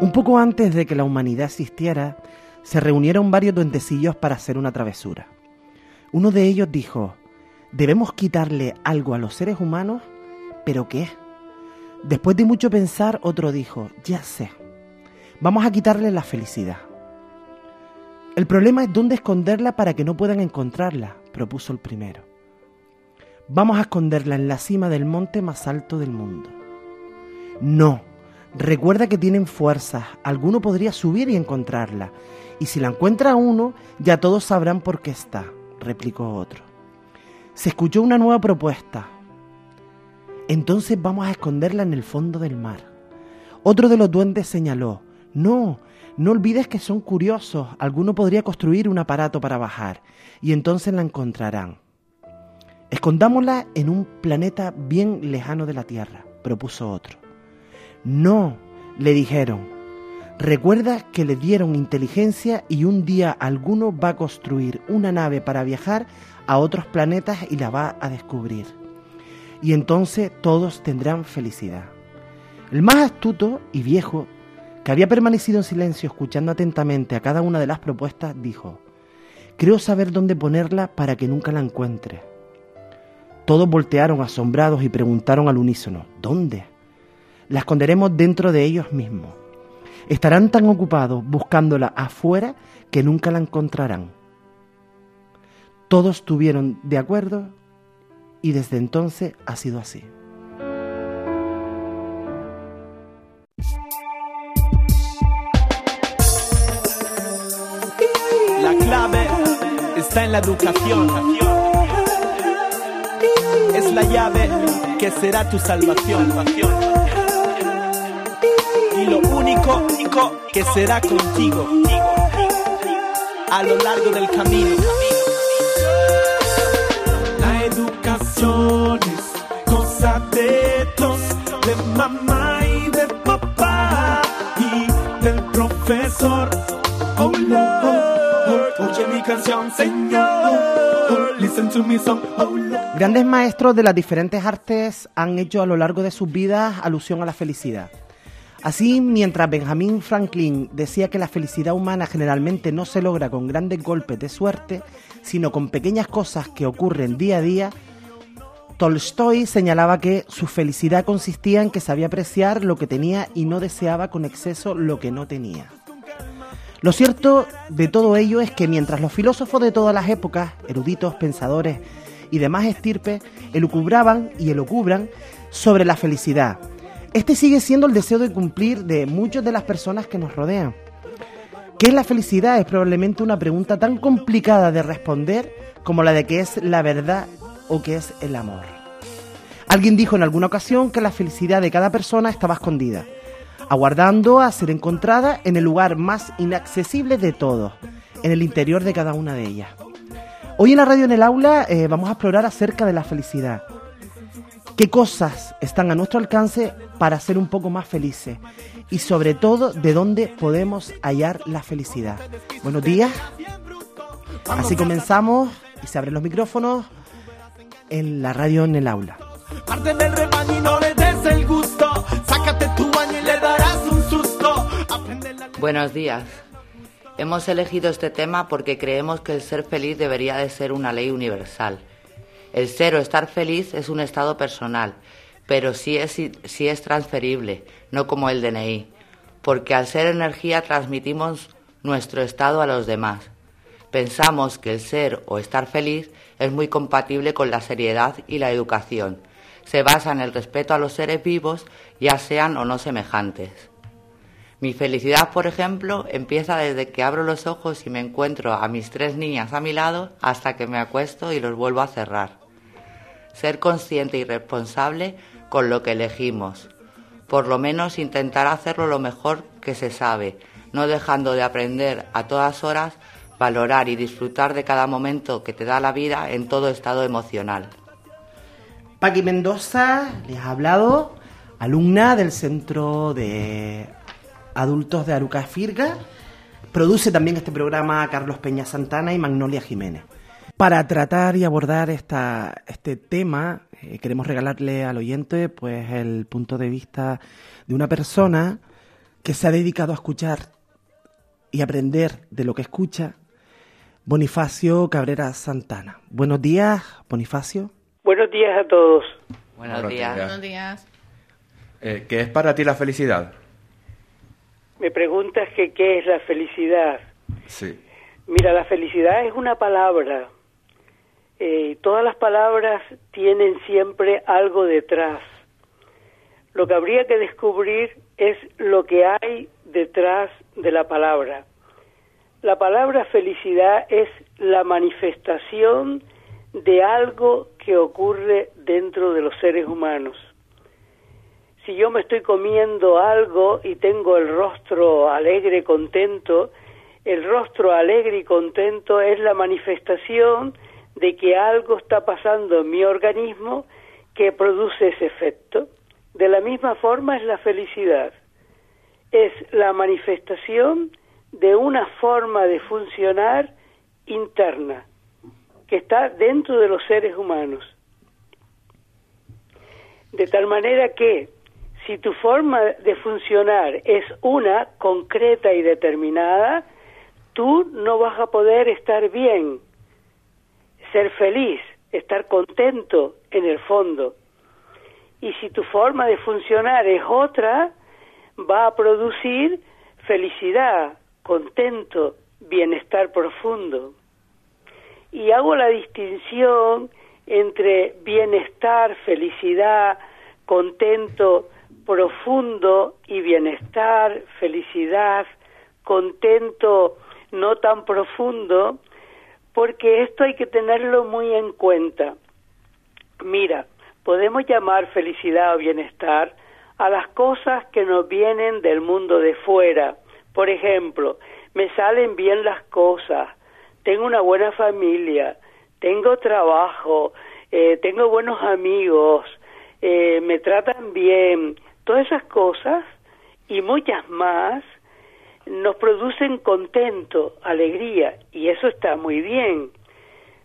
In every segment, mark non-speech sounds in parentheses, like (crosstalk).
Un poco antes de que la humanidad existiera, se reunieron varios duendecillos para hacer una travesura. Uno de ellos dijo, debemos quitarle algo a los seres humanos, pero ¿qué? Después de mucho pensar, otro dijo, ya sé, vamos a quitarle la felicidad. El problema es dónde esconderla para que no puedan encontrarla, propuso el primero. Vamos a esconderla en la cima del monte más alto del mundo. No, recuerda que tienen fuerzas, alguno podría subir y encontrarla, y si la encuentra uno, ya todos sabrán por qué está, replicó otro. Se escuchó una nueva propuesta. Entonces vamos a esconderla en el fondo del mar. Otro de los duendes señaló, no, no olvides que son curiosos, alguno podría construir un aparato para bajar, y entonces la encontrarán. Escondámosla en un planeta bien lejano de la Tierra, propuso otro. No, le dijeron. Recuerda que le dieron inteligencia y un día alguno va a construir una nave para viajar a otros planetas y la va a descubrir. Y entonces todos tendrán felicidad. El más astuto y viejo, que había permanecido en silencio escuchando atentamente a cada una de las propuestas, dijo, Creo saber dónde ponerla para que nunca la encuentre. Todos voltearon asombrados y preguntaron al unísono, ¿dónde? La esconderemos dentro de ellos mismos. Estarán tan ocupados buscándola afuera que nunca la encontrarán. Todos estuvieron de acuerdo y desde entonces ha sido así. La clave está en la educación. Es la llave que será tu salvación. Y lo único, único que será contigo a lo largo del camino. La educación es cosa de todos, de mamá y de papá y del profesor. Oh Lord, oye mi canción, Señor. Listen to me song, oh Lord. Grandes maestros de las diferentes artes han hecho a lo largo de sus vidas alusión a la felicidad. Así, mientras Benjamin Franklin decía que la felicidad humana generalmente no se logra con grandes golpes de suerte, sino con pequeñas cosas que ocurren día a día, Tolstoy señalaba que su felicidad consistía en que sabía apreciar lo que tenía y no deseaba con exceso lo que no tenía. Lo cierto de todo ello es que mientras los filósofos de todas las épocas, eruditos, pensadores y demás estirpes, elucubraban y elucubran sobre la felicidad, este sigue siendo el deseo de cumplir de muchas de las personas que nos rodean. ¿Qué es la felicidad? Es probablemente una pregunta tan complicada de responder como la de qué es la verdad o qué es el amor. Alguien dijo en alguna ocasión que la felicidad de cada persona estaba escondida, aguardando a ser encontrada en el lugar más inaccesible de todos, en el interior de cada una de ellas. Hoy en la radio en el aula eh, vamos a explorar acerca de la felicidad. ¿Qué cosas están a nuestro alcance para ser un poco más felices? Y sobre todo, ¿de dónde podemos hallar la felicidad? Buenos días. Así comenzamos y se abren los micrófonos en la radio en el aula. Parte del rebaño y no le des el gusto. Sácate tu baño y le darás un susto. Aprende la Buenos días. Hemos elegido este tema porque creemos que el ser feliz debería de ser una ley universal. El ser o estar feliz es un estado personal, pero sí es, sí es transferible, no como el DNI, porque al ser energía transmitimos nuestro estado a los demás. Pensamos que el ser o estar feliz es muy compatible con la seriedad y la educación. Se basa en el respeto a los seres vivos, ya sean o no semejantes. Mi felicidad, por ejemplo, empieza desde que abro los ojos y me encuentro a mis tres niñas a mi lado hasta que me acuesto y los vuelvo a cerrar. Ser consciente y responsable con lo que elegimos. Por lo menos intentar hacerlo lo mejor que se sabe, no dejando de aprender a todas horas, valorar y disfrutar de cada momento que te da la vida en todo estado emocional. Paqui Mendoza les ha hablado, alumna del Centro de Adultos de Aruca Firga. Produce también este programa Carlos Peña Santana y Magnolia Jiménez. Para tratar y abordar esta, este tema, eh, queremos regalarle al oyente pues el punto de vista de una persona que se ha dedicado a escuchar y aprender de lo que escucha, Bonifacio Cabrera Santana. Buenos días, Bonifacio. Buenos días a todos. Buenos, Buenos días. días. Buenos días. Eh, ¿Qué es para ti la felicidad? Me preguntas que qué es la felicidad. Sí. Mira, la felicidad es una palabra. Eh, todas las palabras tienen siempre algo detrás. Lo que habría que descubrir es lo que hay detrás de la palabra. La palabra felicidad es la manifestación de algo que ocurre dentro de los seres humanos. Si yo me estoy comiendo algo y tengo el rostro alegre, contento, el rostro alegre y contento es la manifestación de que algo está pasando en mi organismo que produce ese efecto. De la misma forma es la felicidad. Es la manifestación de una forma de funcionar interna que está dentro de los seres humanos. De tal manera que si tu forma de funcionar es una concreta y determinada, tú no vas a poder estar bien, ser feliz, estar contento en el fondo. Y si tu forma de funcionar es otra, va a producir felicidad, contento, bienestar profundo. Y hago la distinción entre bienestar, felicidad, contento, profundo y bienestar, felicidad, contento, no tan profundo, porque esto hay que tenerlo muy en cuenta. Mira, podemos llamar felicidad o bienestar a las cosas que nos vienen del mundo de fuera. Por ejemplo, me salen bien las cosas, tengo una buena familia, tengo trabajo, eh, tengo buenos amigos, eh, me tratan bien, todas esas cosas y muchas más nos producen contento, alegría, y eso está muy bien.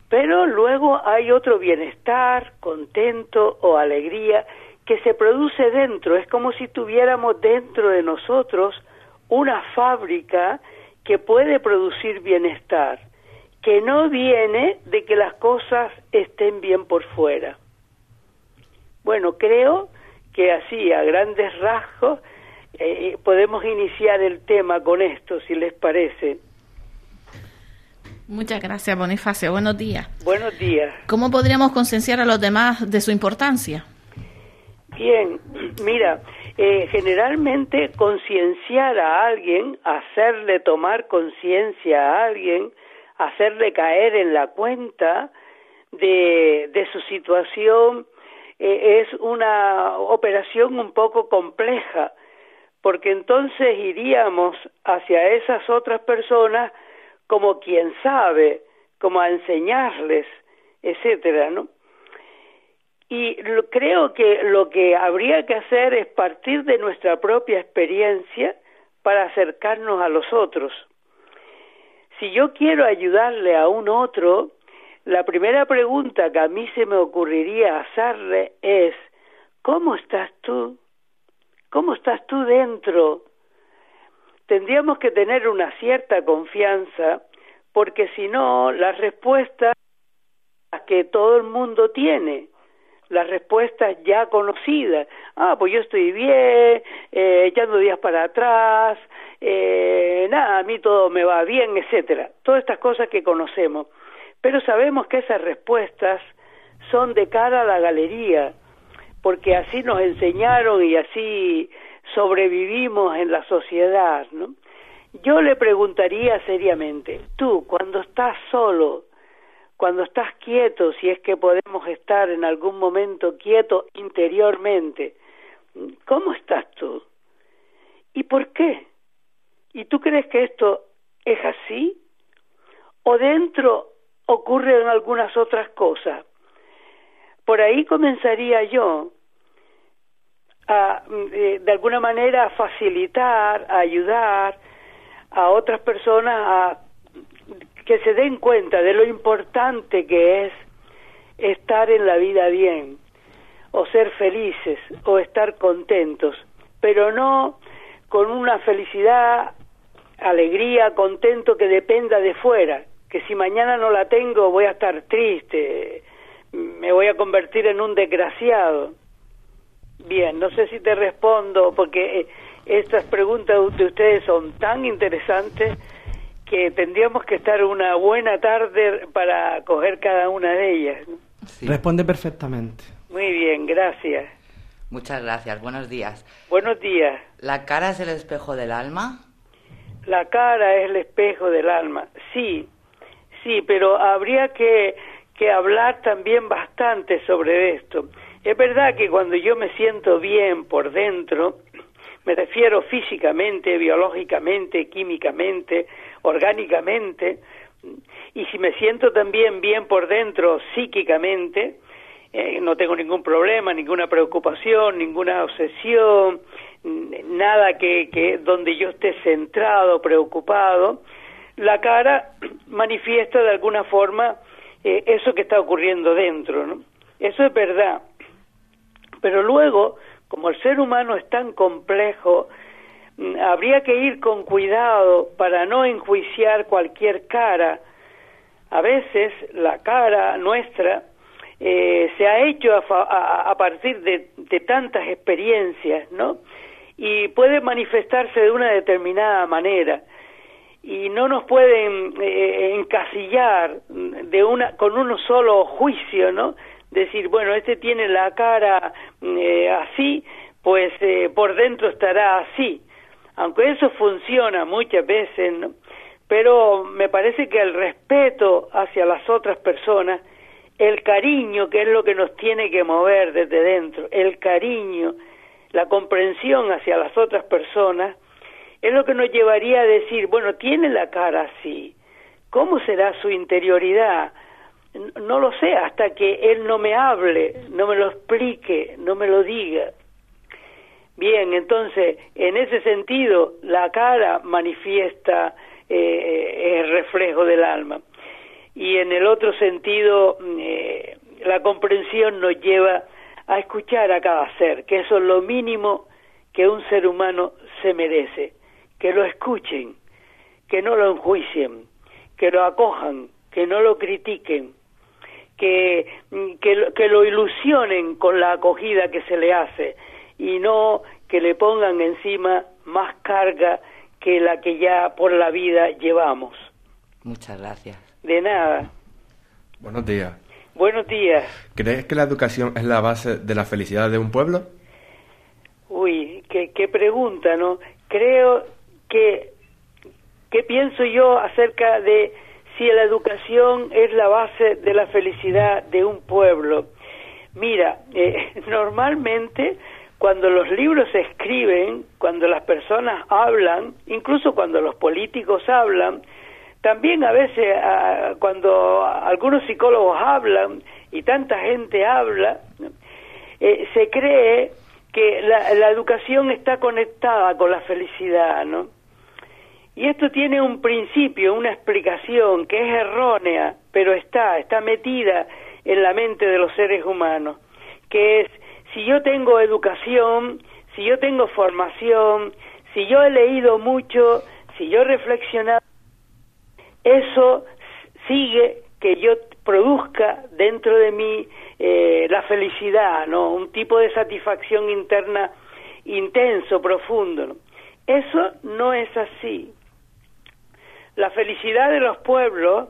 Pero luego hay otro bienestar, contento o alegría que se produce dentro. Es como si tuviéramos dentro de nosotros una fábrica que puede producir bienestar, que no viene de que las cosas estén bien por fuera. Bueno, creo que así, a grandes rasgos, eh, podemos iniciar el tema con esto, si les parece. Muchas gracias, Bonifacio. Buenos días. Buenos días. ¿Cómo podríamos concienciar a los demás de su importancia? Bien, mira, eh, generalmente concienciar a alguien, hacerle tomar conciencia a alguien, hacerle caer en la cuenta de, de su situación, eh, es una operación un poco compleja, porque entonces iríamos hacia esas otras personas como quien sabe, como a enseñarles, etcétera, ¿no? Y creo que lo que habría que hacer es partir de nuestra propia experiencia para acercarnos a los otros. Si yo quiero ayudarle a un otro, la primera pregunta que a mí se me ocurriría hacerle es, ¿cómo estás tú? ¿Cómo estás tú dentro? Tendríamos que tener una cierta confianza porque si no, las respuestas que todo el mundo tiene, las respuestas ya conocidas, ah, pues yo estoy bien, eh, echando días para atrás, eh, nada, a mí todo me va bien, etcétera, todas estas cosas que conocemos, pero sabemos que esas respuestas son de cara a la galería, porque así nos enseñaron y así sobrevivimos en la sociedad, ¿no? Yo le preguntaría seriamente, tú, cuando estás solo, cuando estás quieto, si es que podemos estar en algún momento quieto interiormente, ¿cómo estás tú? ¿Y por qué? ¿Y tú crees que esto es así? ¿O dentro ocurren algunas otras cosas? Por ahí comenzaría yo a, eh, de alguna manera, a facilitar, a ayudar a otras personas a que se den cuenta de lo importante que es estar en la vida bien, o ser felices, o estar contentos, pero no con una felicidad, alegría, contento que dependa de fuera, que si mañana no la tengo voy a estar triste, me voy a convertir en un desgraciado. Bien, no sé si te respondo porque eh, estas preguntas de ustedes son tan interesantes que tendríamos que estar una buena tarde para coger cada una de ellas. Responde perfectamente. Muy bien, gracias. Muchas gracias. Buenos días. Buenos días. ¿La cara es el espejo del alma? La cara es el espejo del alma. Sí, sí, pero habría que, que hablar también bastante sobre esto. Es verdad que cuando yo me siento bien por dentro, me refiero físicamente, biológicamente, químicamente, orgánicamente, y si me siento también bien por dentro psíquicamente, eh, no tengo ningún problema, ninguna preocupación, ninguna obsesión, nada que, que donde yo esté centrado, preocupado, la cara manifiesta de alguna forma eh, eso que está ocurriendo dentro. Eso es verdad. Pero luego como el ser humano es tan complejo, mm, habría que ir con cuidado para no enjuiciar cualquier cara. A veces la cara nuestra eh, se ha hecho a, partir de, tantas experiencias, ¿no? Y puede manifestarse de una determinada manera y no nos pueden eh, encasillar de una con uno solo juicio, ¿no? decir, bueno, este tiene la cara eh, así, pues eh, por dentro estará así. Aunque eso funciona muchas veces, pero me parece que el respeto hacia las otras personas, el cariño, que es lo que nos tiene que mover desde dentro, el cariño, la comprensión hacia las otras personas, es lo que nos llevaría a decir, bueno, tiene la cara así, ¿cómo será su interioridad? no lo sé hasta que él no me hable, no me lo explique, no me lo diga. Bien, entonces, en ese sentido, la cara manifiesta eh, el reflejo del alma. Y en el otro sentido, eh, la comprensión nos lleva a escuchar a cada ser, que eso es lo mínimo que un ser humano se merece, que lo escuchen, que no lo enjuicien, que lo acojan, que no lo critiquen, que, que, lo ilusionen con la acogida que se le hace y no que le pongan encima más carga que la que ya por la vida llevamos. Muchas gracias. De nada. Buenos días. Buenos días. ¿Crees que la educación es la base de la felicidad de un pueblo? Uy, qué, qué pregunta, ¿no? Creo que, ¿qué pienso yo acerca de si la educación es la base de la felicidad de un pueblo. Mira, eh, (laughs) normalmente cuando los libros se escriben, cuando las personas hablan, incluso cuando los políticos hablan, también a veces ah, cuando algunos psicólogos hablan y tanta gente habla, eh, se cree que la, la educación está conectada con la felicidad, ¿no? Y esto tiene un principio, una explicación que es errónea, pero está, está metida en la mente de los seres humanos, que es, si yo tengo educación, si yo tengo formación, si yo he leído mucho, si yo he reflexionado, eso sigue que yo produzca dentro de mí eh, la felicidad, ¿no? Un tipo de satisfacción interna intenso, profundo. Eso no es así la felicidad de los pueblos,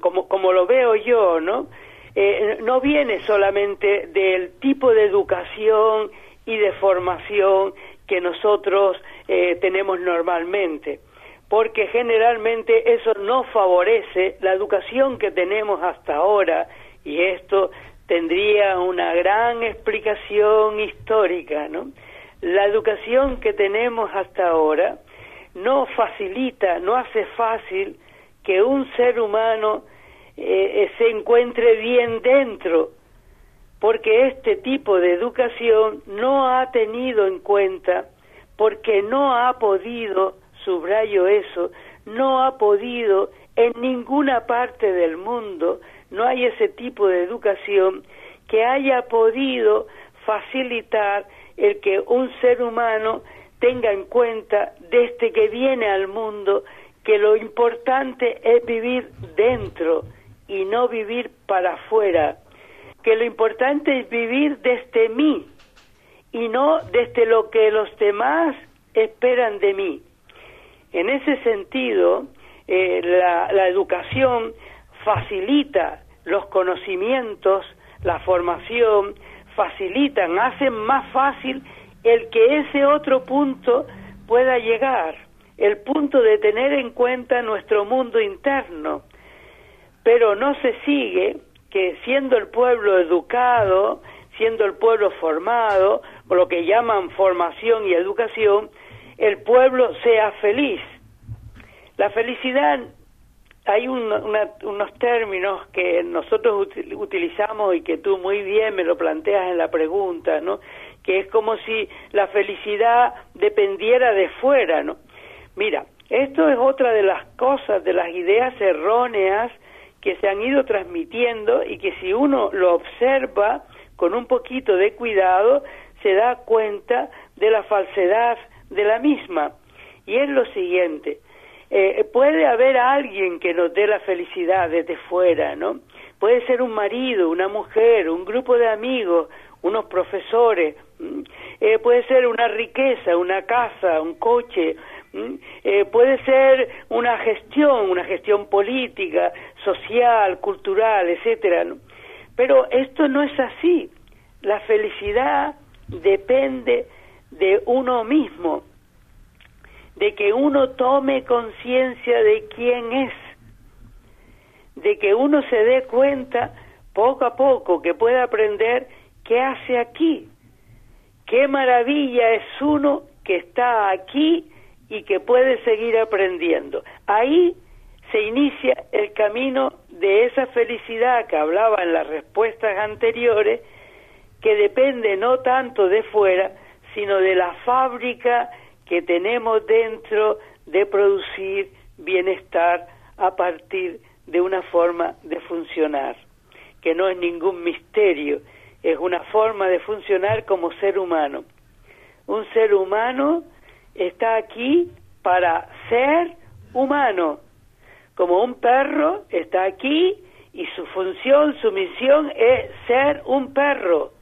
como, como lo veo yo, ¿no? Eh, no viene solamente del tipo de educación y de formación que nosotros eh, tenemos normalmente, porque generalmente eso no favorece la educación que tenemos hasta ahora y esto tendría una gran explicación histórica, ¿no? La educación que tenemos hasta ahora no facilita, no hace fácil que un ser humano eh, se encuentre bien dentro, porque este tipo de educación no ha tenido en cuenta, porque no ha podido, subrayo eso, no ha podido en ninguna parte del mundo, no hay ese tipo de educación que haya podido facilitar el que un ser humano tenga en cuenta desde que viene al mundo que lo importante es vivir dentro y no vivir para afuera, que lo importante es vivir desde mí y no desde lo que los demás esperan de mí. En ese sentido, eh, la, la educación facilita los conocimientos, la formación, facilitan, hacen más fácil el que ese otro punto pueda llegar, el punto de tener en cuenta nuestro mundo interno. Pero no se sigue que siendo el pueblo educado, siendo el pueblo formado, o lo que llaman formación y educación, el pueblo sea feliz. La felicidad, hay unos términos que nosotros utilizamos y que tú muy bien me lo planteas en la pregunta, ¿no? Que es como si la felicidad dependiera de fuera, ¿no? Mira, esto es otra de las cosas, de las ideas erróneas que se han ido transmitiendo y que si uno lo observa con un poquito de cuidado, se da cuenta de la falsedad de la misma. Y es lo siguiente, eh, puede haber alguien que nos dé la felicidad desde fuera, ¿no? Puede ser un marido, una mujer, un grupo de amigos, unos profesores, eh, puede ser una riqueza, una casa, un coche, eh, puede ser una gestión, una gestión política, social, cultural, etcétera. Pero esto no es así. La felicidad depende de uno mismo, de que uno tome conciencia de quién es, de que uno se dé cuenta poco a poco, que pueda aprender qué hace aquí, qué maravilla es uno que está aquí y que puede seguir aprendiendo. Ahí se inicia el camino de esa felicidad que hablaba en las respuestas anteriores, que depende no tanto de fuera, sino de la fábrica que tenemos dentro de producir bienestar a partir de una forma de funcionar, que no es ningún misterio, es una forma de funcionar como ser humano. Un ser humano está aquí para ser humano, como un perro está aquí y su función, su misión es ser un perro,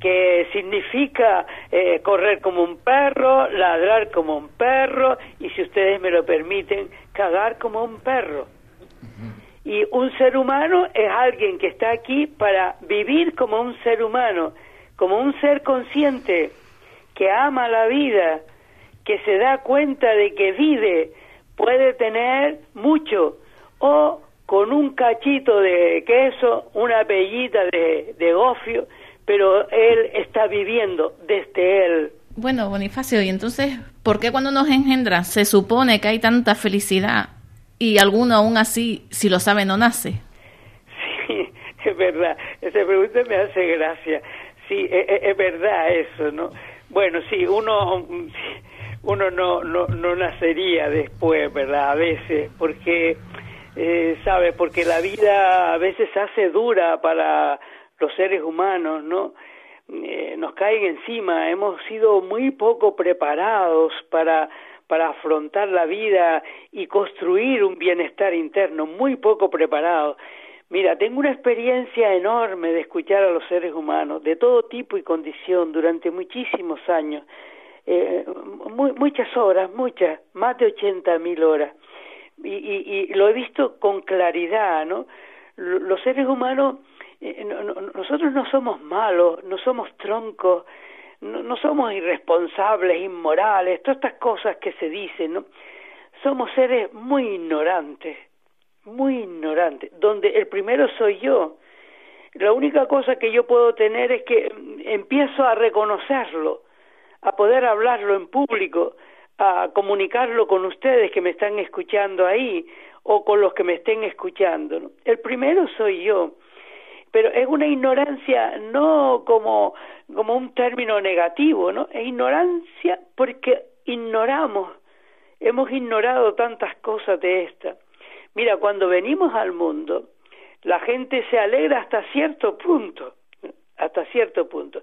que significa eh, correr como un perro, ladrar como un perro y si ustedes me lo permiten, cagar como un perro. Y un ser humano es alguien que está aquí para vivir como un ser humano, como un ser consciente, que ama la vida, que se da cuenta de que vive, puede tener mucho, o con un cachito de queso, una pellita de, de gofio, pero él está viviendo desde él. Bueno, Bonifacio, y entonces, ¿por qué cuando nos engendra se supone que hay tanta felicidad y alguno aún así, si lo sabe, no nace. Sí, (laughs) es verdad. Esa pregunta me hace gracia. Sí, es, e, es verdad eso, ¿no? Bueno, sí, uno, (laughs) uno no, no, no nacería después, ¿verdad? A veces, porque, eh, ¿sabe? Porque la vida a veces hace dura para los seres humanos, ¿no? Eh, nos caen encima, hemos sido muy poco preparados para para afrontar la vida y construir un bienestar interno, muy poco preparado. Mira, tengo una experiencia enorme de escuchar a los seres humanos, de todo tipo y condición, durante muchísimos años, eh, muchas horas, muchas, más de ochenta mil horas. Y, y, y, lo he visto con claridad, ¿no? Los seres humanos, eh, nosotros no somos malos, no somos troncos, no, somos irresponsables, inmorales, todas estas cosas que se dicen, ¿no? somos seres muy ignorantes, muy ignorantes, donde el primero soy yo. La única cosa que yo puedo tener es que empiezo a reconocerlo, a poder hablarlo en público, a comunicarlo con ustedes que me están escuchando ahí o con los que me estén escuchando. El primero soy yo, pero es una ignorancia no como, como un término negativo, ¿no? Es ignorancia porque ignoramos, hemos ignorado tantas cosas de esta. Mira, cuando venimos al mundo, la gente se alegra hasta cierto punto, hasta cierto punto.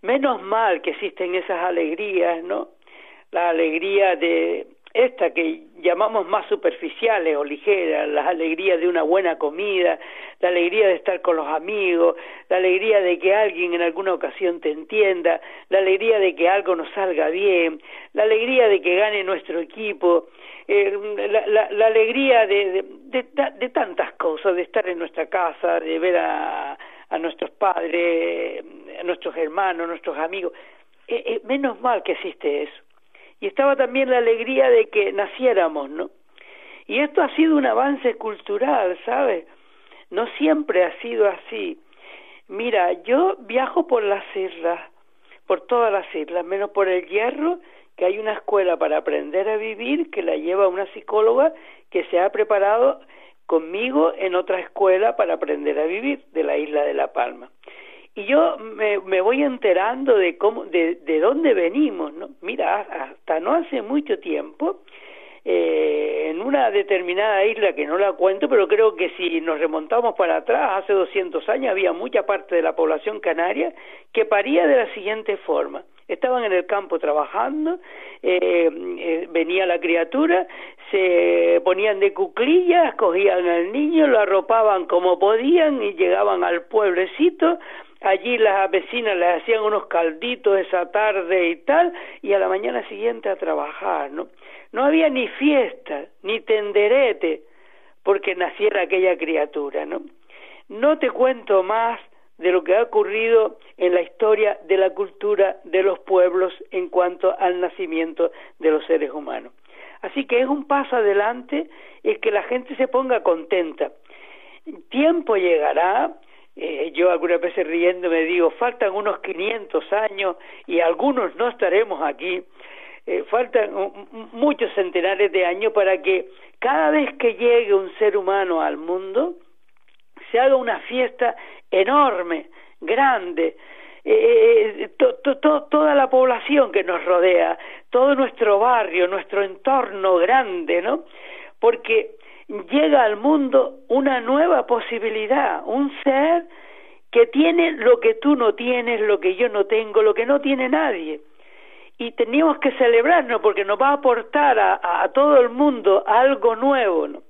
Menos mal que existen esas alegrías, ¿no? La alegría de esta que llamamos más superficiales o ligeras, las alegrías de una buena comida, la alegría de estar con los amigos, la alegría de que alguien en alguna ocasión te entienda, la alegría de que algo nos salga bien, la alegría de que gane nuestro equipo, eh, la, alegría de, de, tantas cosas, de estar en nuestra casa, de ver a, a nuestros padres, a nuestros hermanos, a nuestros amigos. Eh, eh, menos mal que existe eso y estaba también la alegría de que naciéramos, ¿no? Y esto ha sido un avance cultural, ¿sabes? No siempre ha sido así. Mira, yo viajo por las islas, por todas las islas, menos por el Hierro, que hay una escuela para aprender a vivir que la lleva una psicóloga que se ha preparado conmigo en otra escuela para aprender a vivir de la isla de La Palma y yo me, me, voy enterando de cómo de, de dónde venimos no mira hasta no hace mucho tiempo eh, en una determinada isla que no la cuento pero creo que si nos remontamos para atrás hace 200 años había mucha parte de la población canaria que paría de la siguiente forma. Estaban en el campo trabajando, eh, eh, venía la criatura, se ponían de cuclillas, cogían al niño, lo arropaban como podían y llegaban al pueblecito, allí las vecinas le hacían unos calditos esa tarde y tal, y a la mañana siguiente a trabajar, ¿no? No había ni fiesta, ni tenderete, porque naciera aquella criatura, ¿no? No te cuento más de lo que ha ocurrido en la historia de la cultura de los pueblos en cuanto al nacimiento de los seres humanos. Así que es un paso adelante es que la gente se ponga contenta. Tiempo llegará eh, yo algunas veces riendo me digo, faltan unos 500 años y algunos no estaremos aquí. Eh, faltan muchos centenares de años para que cada vez que llegue un ser humano al mundo se haga una fiesta enorme, grande, eh, toda la población que nos rodea, todo nuestro barrio, nuestro entorno grande, ¿no? Porque llega al mundo una nueva posibilidad, un ser que tiene lo que tú no tienes, lo que yo no tengo, lo que no tiene nadie. Y teníamos que celebrarnos porque nos va a aportar a, todo el mundo algo nuevo. ¿no?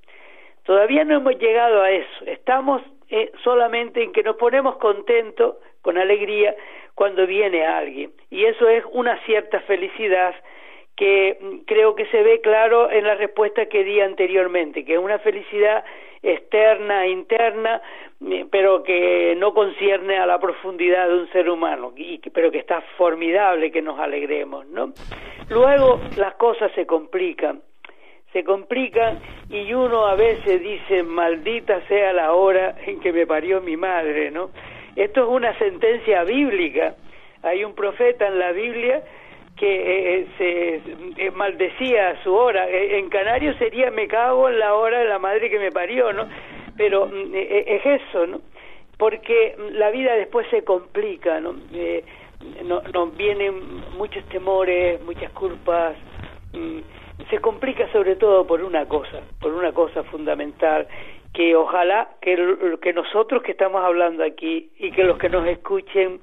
Todavía no hemos llegado a eso. Estamos eh, solamente en que nos ponemos contentos, con alegría, cuando viene alguien. Y eso es una cierta felicidad que mm, creo que se ve claro en la respuesta que di anteriormente, que es una felicidad externa, interna, mm, pero que no concierne a la profundidad de un ser humano, y, pero que está formidable que nos alegremos, ¿no? Luego las cosas se complican, se complican y uno a veces dice, maldita sea la hora en que me parió mi madre, ¿no? Esto es una sentencia bíblica. Hay un profeta en la Biblia que eh, eh, se eh, maldecía su hora. En Canarios sería me cago en la hora de la madre que me parió, ¿no? Pero mm, es eso, ¿no? Porque la vida después se complica, ¿no? no, nos vienen muchos temores, muchas culpas. Mm, se complica sobre todo por una cosa, por una cosa fundamental, que ojalá que, que nosotros que estamos hablando aquí y que los que nos escuchen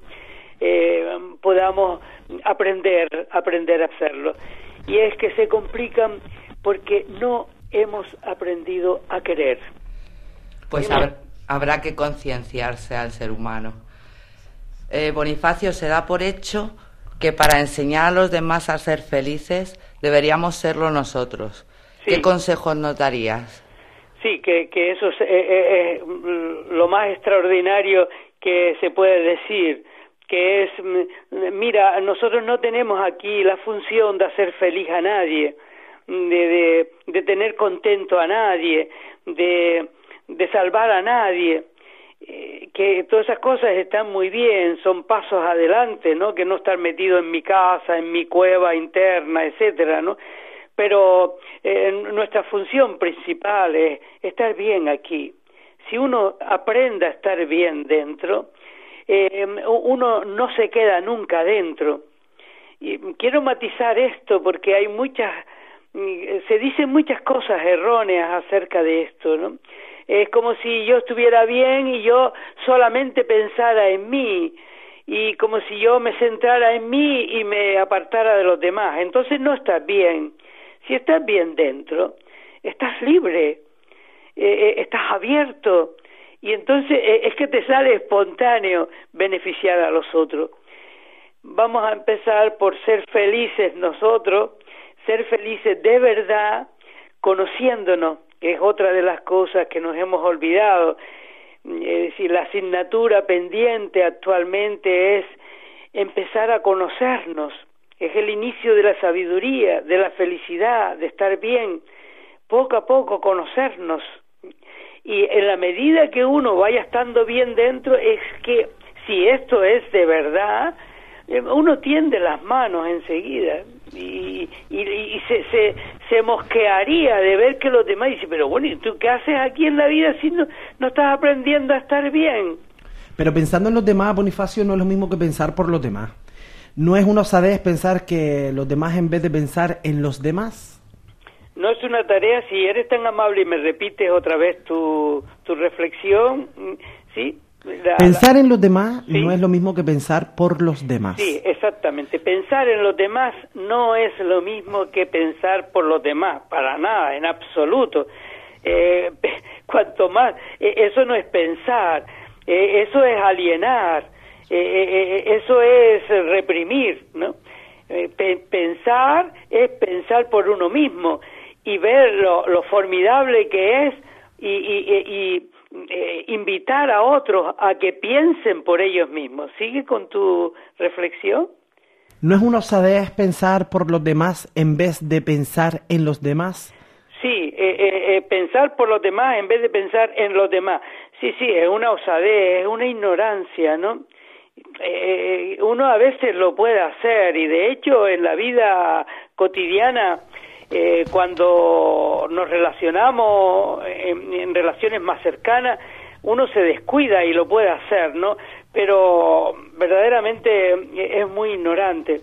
eh, podamos aprender, aprender a hacerlo. Y es que se complican porque no hemos aprendido a querer. Pues habrá, que concienciarse al ser humano. Eh, Bonifacio se da por hecho que para enseñar a los demás a ser felices deberíamos serlo nosotros. ¿Qué consejos nos darías? Sí, que, que eso es eh, lo más extraordinario que se puede decir que es, mira, nosotros no tenemos aquí la función de hacer feliz a nadie, de, de, de tener contento a nadie, de, de salvar a nadie. Eh, que todas esas cosas están muy bien, son pasos adelante, ¿no? Que no estar metido en mi casa, en mi cueva interna, etcétera, ¿no? Pero eh, nuestra función principal es estar bien aquí. Si uno aprende a estar bien dentro, eh, uno no se queda nunca dentro. Y quiero matizar esto porque hay muchas, se dicen muchas cosas erróneas acerca de esto, ¿no? es como si yo estuviera bien y yo solamente pensara en mí y como si yo me centrara en mí y me apartara de los demás. Entonces no estás bien. Si estás bien dentro, estás libre, eh, eh, estás abierto y entonces eh, es que te sale espontáneo beneficiar a los otros. Vamos a empezar por ser felices nosotros, ser felices de verdad, conociéndonos que es otra de las cosas que nos hemos olvidado. Es decir, la asignatura pendiente actualmente es empezar a conocernos, es el inicio de la sabiduría, de la felicidad, de estar bien, poco a poco conocernos. Y en la medida que uno vaya estando bien dentro, es que si esto es de verdad, eh, uno tiende las manos enseguida y, y, se, se, se, mosquearía de ver que los demás dicen, pero bueno, ¿y tú qué haces aquí en la vida si no, no estás aprendiendo a estar bien? Pero pensando en los demás, Bonifacio, no es lo mismo que pensar por los demás. ¿No es una osadez pensar que los demás en vez de pensar en los demás? No es una tarea, si eres tan amable y me repites otra vez tu, tu reflexión, ¿sí? pensar en los demás no es lo mismo que pensar por los demás. Sí, exactamente. Pensar en los demás no es lo mismo que pensar por los demás, para nada, en absoluto. Eh, (laughs) cuanto más, eh, eso no es pensar, eh, eso es alienar, eso es reprimir, ¿no? pensar es pensar por uno mismo y ver lo, lo formidable que es y, y eh, invitar a otros a que piensen por ellos mismos. ¿Sigue con tu reflexión? ¿No es una osadez pensar por los demás en vez de pensar en los demás? Sí, eh, eh, pensar por los demás en vez de pensar en los demás. Sí, sí, es una osadez, es una ignorancia, ¿no? uno a veces lo puede hacer y de hecho en la vida cotidiana eh, cuando nos relacionamos en, relaciones más cercanas, uno se descuida y lo puede hacer, ¿no? Pero verdaderamente es muy ignorante.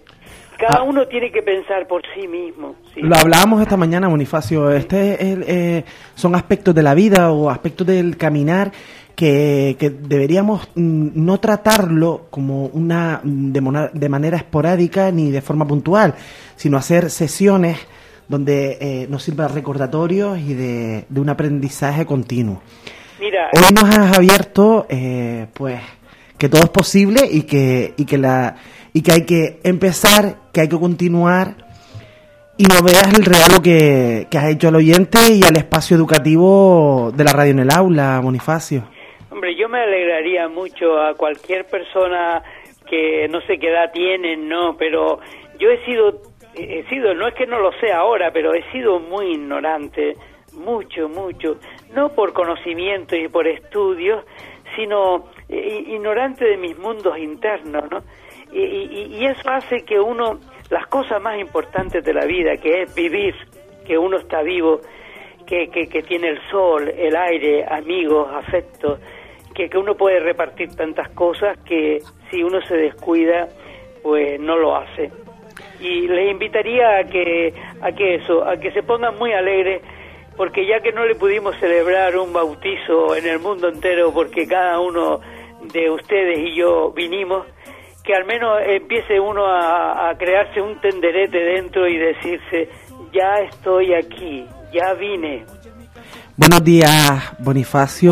Cada ah. uno tiene que pensar por sí mismo. Lo hablábamos esta mañana, Bonifacio. Este eh, son aspectos de la vida o aspectos del caminar que, deberíamos mm, no tratarlo como una de, de manera esporádica ni de forma puntual, sino hacer sesiones donde eh, nos sirva de recordatorios y de, un aprendizaje continuo. Mira, Hoy nos has abierto, eh, pues, que todo es posible y que, y que, la, y que hay que empezar, que hay que continuar y no veas el regalo que, que has hecho al oyente y al espacio educativo de la radio en el aula, Bonifacio. Hombre, yo me alegraría mucho a cualquier persona que no sé qué edad tienen, ¿no? Pero yo he sido he sido, no es que no lo sé ahora, pero he sido muy ignorante, mucho, mucho, no por conocimiento y por estudios, sino eh, ignorante de mis mundos internos, ¿no? Y, y, eso hace que uno, las cosas más importantes de la vida, que es vivir, que uno está vivo, que, que, que tiene el sol, el aire, amigos, afectos, que, que uno puede repartir tantas cosas que si uno se descuida, pues no lo hace y les invitaría a que a que eso, a que se pongan muy alegres porque ya que no le pudimos celebrar un bautizo en el mundo entero porque cada uno de ustedes y yo vinimos, que al menos empiece uno a, crearse un tenderete dentro y decirse, ya estoy aquí, ya vine. Buenos días, Bonifacio,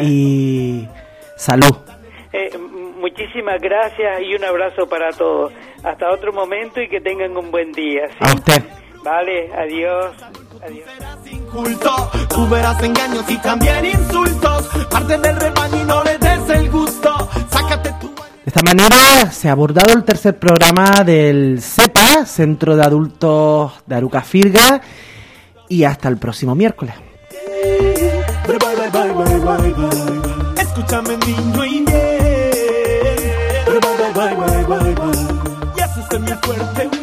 y salud. Eh, muchísimas gracias y un abrazo para todos. Hasta otro momento y que tengan un buen día. A usted. Vale, adiós. Adiós. Tú verás engaños y también insultos. Parte del rebaño y no le des el gusto. Sácate tu... esta manera se ha abordado el tercer programa del CEPA, Centro de Adultos de Aruca Firga, y hasta el próximo miércoles. Escúchame, niño, mi fuerte